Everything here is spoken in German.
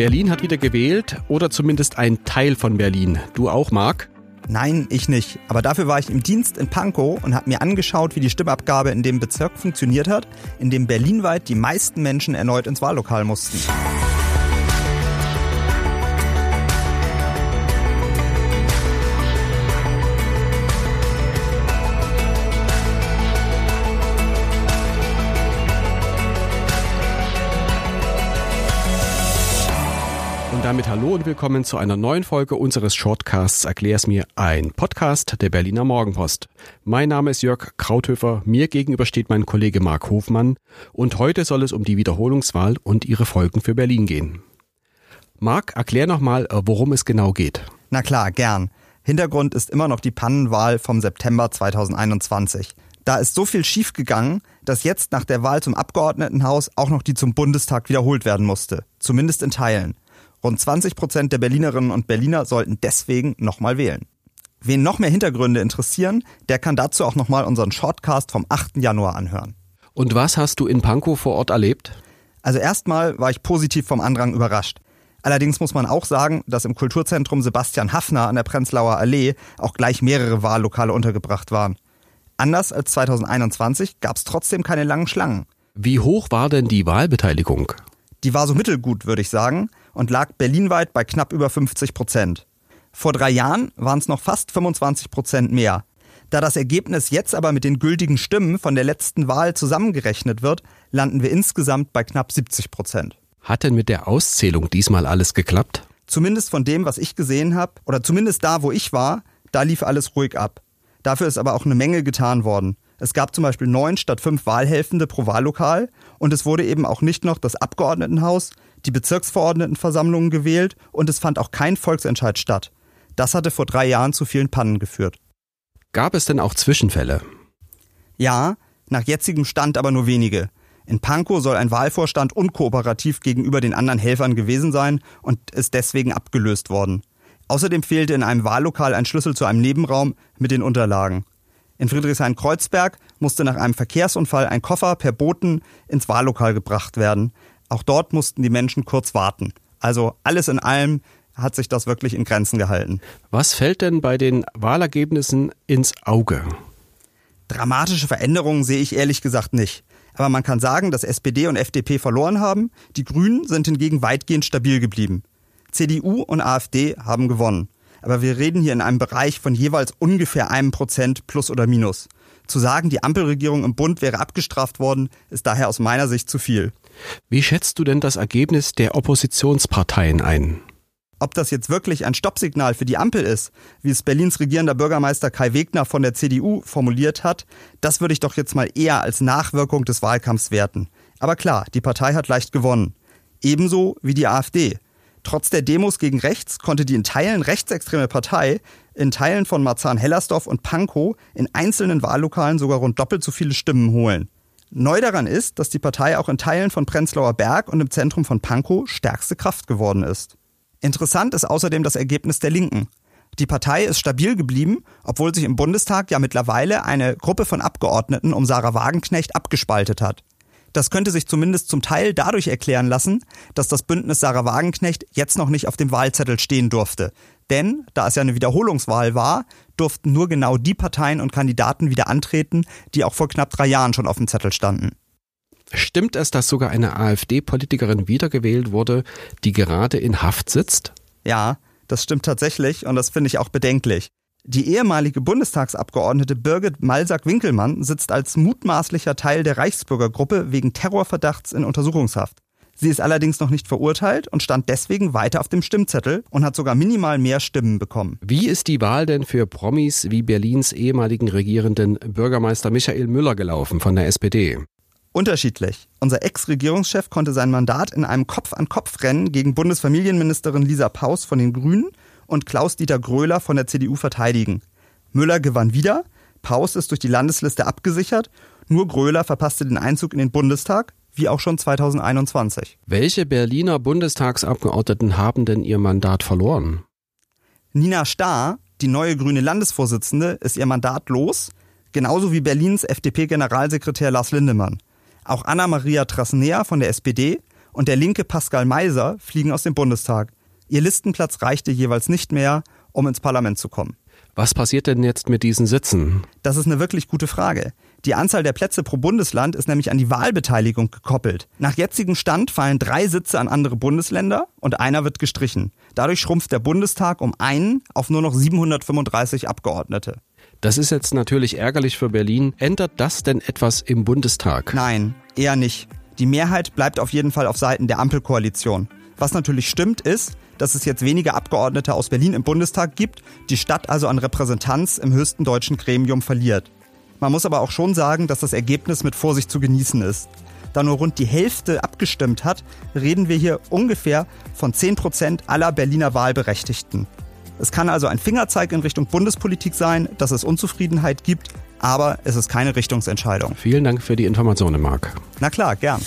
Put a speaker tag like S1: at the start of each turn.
S1: Berlin hat wieder gewählt oder zumindest ein Teil von Berlin. Du auch, Marc?
S2: Nein, ich nicht. Aber dafür war ich im Dienst in Pankow und habe mir angeschaut, wie die Stimmabgabe in dem Bezirk funktioniert hat, in dem berlinweit die meisten Menschen erneut ins Wahllokal mussten.
S1: Damit hallo und willkommen zu einer neuen Folge unseres Shortcasts Erklär's mir, ein Podcast der Berliner Morgenpost. Mein Name ist Jörg Krauthöfer, mir gegenüber steht mein Kollege Marc Hofmann und heute soll es um die Wiederholungswahl und ihre Folgen für Berlin gehen. Marc, erklär nochmal, äh, worum es genau geht.
S2: Na klar, gern. Hintergrund ist immer noch die Pannenwahl vom September 2021. Da ist so viel schiefgegangen, dass jetzt nach der Wahl zum Abgeordnetenhaus auch noch die zum Bundestag wiederholt werden musste. Zumindest in Teilen. Rund 20 Prozent der Berlinerinnen und Berliner sollten deswegen nochmal wählen. Wen noch mehr Hintergründe interessieren, der kann dazu auch nochmal unseren Shortcast vom 8. Januar anhören.
S1: Und was hast du in Pankow vor Ort erlebt?
S2: Also erstmal war ich positiv vom Andrang überrascht. Allerdings muss man auch sagen, dass im Kulturzentrum Sebastian Haffner an der Prenzlauer Allee auch gleich mehrere Wahllokale untergebracht waren. Anders als 2021 gab es trotzdem keine langen Schlangen.
S1: Wie hoch war denn die Wahlbeteiligung?
S2: Die war so mittelgut, würde ich sagen, und lag berlinweit bei knapp über 50 Prozent. Vor drei Jahren waren es noch fast 25 Prozent mehr. Da das Ergebnis jetzt aber mit den gültigen Stimmen von der letzten Wahl zusammengerechnet wird, landen wir insgesamt bei knapp 70 Prozent.
S1: Hat denn mit der Auszählung diesmal alles geklappt?
S2: Zumindest von dem, was ich gesehen habe, oder zumindest da, wo ich war, da lief alles ruhig ab. Dafür ist aber auch eine Menge getan worden. Es gab zum Beispiel neun statt fünf Wahlhelfende pro Wahllokal und es wurde eben auch nicht noch das Abgeordnetenhaus, die Bezirksverordnetenversammlungen gewählt und es fand auch kein Volksentscheid statt. Das hatte vor drei Jahren zu vielen Pannen geführt.
S1: Gab es denn auch Zwischenfälle?
S2: Ja, nach jetzigem Stand aber nur wenige. In Pankow soll ein Wahlvorstand unkooperativ gegenüber den anderen Helfern gewesen sein und ist deswegen abgelöst worden. Außerdem fehlte in einem Wahllokal ein Schlüssel zu einem Nebenraum mit den Unterlagen. In Friedrichshain-Kreuzberg musste nach einem Verkehrsunfall ein Koffer per Boten ins Wahllokal gebracht werden. Auch dort mussten die Menschen kurz warten. Also alles in allem hat sich das wirklich in Grenzen gehalten.
S1: Was fällt denn bei den Wahlergebnissen ins Auge?
S2: Dramatische Veränderungen sehe ich ehrlich gesagt nicht. Aber man kann sagen, dass SPD und FDP verloren haben, die Grünen sind hingegen weitgehend stabil geblieben. CDU und AfD haben gewonnen. Aber wir reden hier in einem Bereich von jeweils ungefähr einem Prozent plus oder minus. Zu sagen, die Ampelregierung im Bund wäre abgestraft worden, ist daher aus meiner Sicht zu viel.
S1: Wie schätzt du denn das Ergebnis der Oppositionsparteien ein?
S2: Ob das jetzt wirklich ein Stoppsignal für die Ampel ist, wie es Berlins regierender Bürgermeister Kai Wegner von der CDU formuliert hat, das würde ich doch jetzt mal eher als Nachwirkung des Wahlkampfs werten. Aber klar, die Partei hat leicht gewonnen. Ebenso wie die AfD. Trotz der Demos gegen rechts konnte die in Teilen rechtsextreme Partei in Teilen von Marzahn-Hellersdorf und Pankow in einzelnen Wahllokalen sogar rund doppelt so viele Stimmen holen. Neu daran ist, dass die Partei auch in Teilen von Prenzlauer Berg und im Zentrum von Pankow stärkste Kraft geworden ist. Interessant ist außerdem das Ergebnis der Linken. Die Partei ist stabil geblieben, obwohl sich im Bundestag ja mittlerweile eine Gruppe von Abgeordneten um Sarah Wagenknecht abgespaltet hat. Das könnte sich zumindest zum Teil dadurch erklären lassen, dass das Bündnis Sarah Wagenknecht jetzt noch nicht auf dem Wahlzettel stehen durfte. Denn, da es ja eine Wiederholungswahl war, durften nur genau die Parteien und Kandidaten wieder antreten, die auch vor knapp drei Jahren schon auf dem Zettel standen.
S1: Stimmt es, dass sogar eine AfD-Politikerin wiedergewählt wurde, die gerade in Haft sitzt?
S2: Ja, das stimmt tatsächlich und das finde ich auch bedenklich. Die ehemalige Bundestagsabgeordnete Birgit Malsack-Winkelmann sitzt als mutmaßlicher Teil der Reichsbürgergruppe wegen Terrorverdachts in Untersuchungshaft. Sie ist allerdings noch nicht verurteilt und stand deswegen weiter auf dem Stimmzettel und hat sogar minimal mehr Stimmen bekommen.
S1: Wie ist die Wahl denn für Promis wie Berlins ehemaligen regierenden Bürgermeister Michael Müller gelaufen von der SPD?
S2: Unterschiedlich. Unser Ex-Regierungschef konnte sein Mandat in einem Kopf-an-Kopf-Rennen gegen Bundesfamilienministerin Lisa Paus von den Grünen und Klaus-Dieter Gröler von der CDU verteidigen. Müller gewann wieder, Paus ist durch die Landesliste abgesichert, nur Gröler verpasste den Einzug in den Bundestag, wie auch schon 2021.
S1: Welche Berliner Bundestagsabgeordneten haben denn ihr Mandat verloren?
S2: Nina Starr, die neue grüne Landesvorsitzende, ist ihr Mandat los, genauso wie Berlins FDP-Generalsekretär Lars Lindemann. Auch Anna-Maria Trasnea von der SPD und der linke Pascal Meiser fliegen aus dem Bundestag. Ihr Listenplatz reichte jeweils nicht mehr, um ins Parlament zu kommen.
S1: Was passiert denn jetzt mit diesen Sitzen?
S2: Das ist eine wirklich gute Frage. Die Anzahl der Plätze pro Bundesland ist nämlich an die Wahlbeteiligung gekoppelt. Nach jetzigem Stand fallen drei Sitze an andere Bundesländer und einer wird gestrichen. Dadurch schrumpft der Bundestag um einen auf nur noch 735 Abgeordnete.
S1: Das ist jetzt natürlich ärgerlich für Berlin. Ändert das denn etwas im Bundestag?
S2: Nein, eher nicht. Die Mehrheit bleibt auf jeden Fall auf Seiten der Ampelkoalition. Was natürlich stimmt, ist, dass es jetzt weniger Abgeordnete aus Berlin im Bundestag gibt, die Stadt also an Repräsentanz im höchsten deutschen Gremium verliert. Man muss aber auch schon sagen, dass das Ergebnis mit Vorsicht zu genießen ist. Da nur rund die Hälfte abgestimmt hat, reden wir hier ungefähr von 10 Prozent aller Berliner Wahlberechtigten. Es kann also ein Fingerzeig in Richtung Bundespolitik sein, dass es Unzufriedenheit gibt, aber es ist keine Richtungsentscheidung.
S1: Vielen Dank für die Informationen, Marc.
S2: Na klar, gern.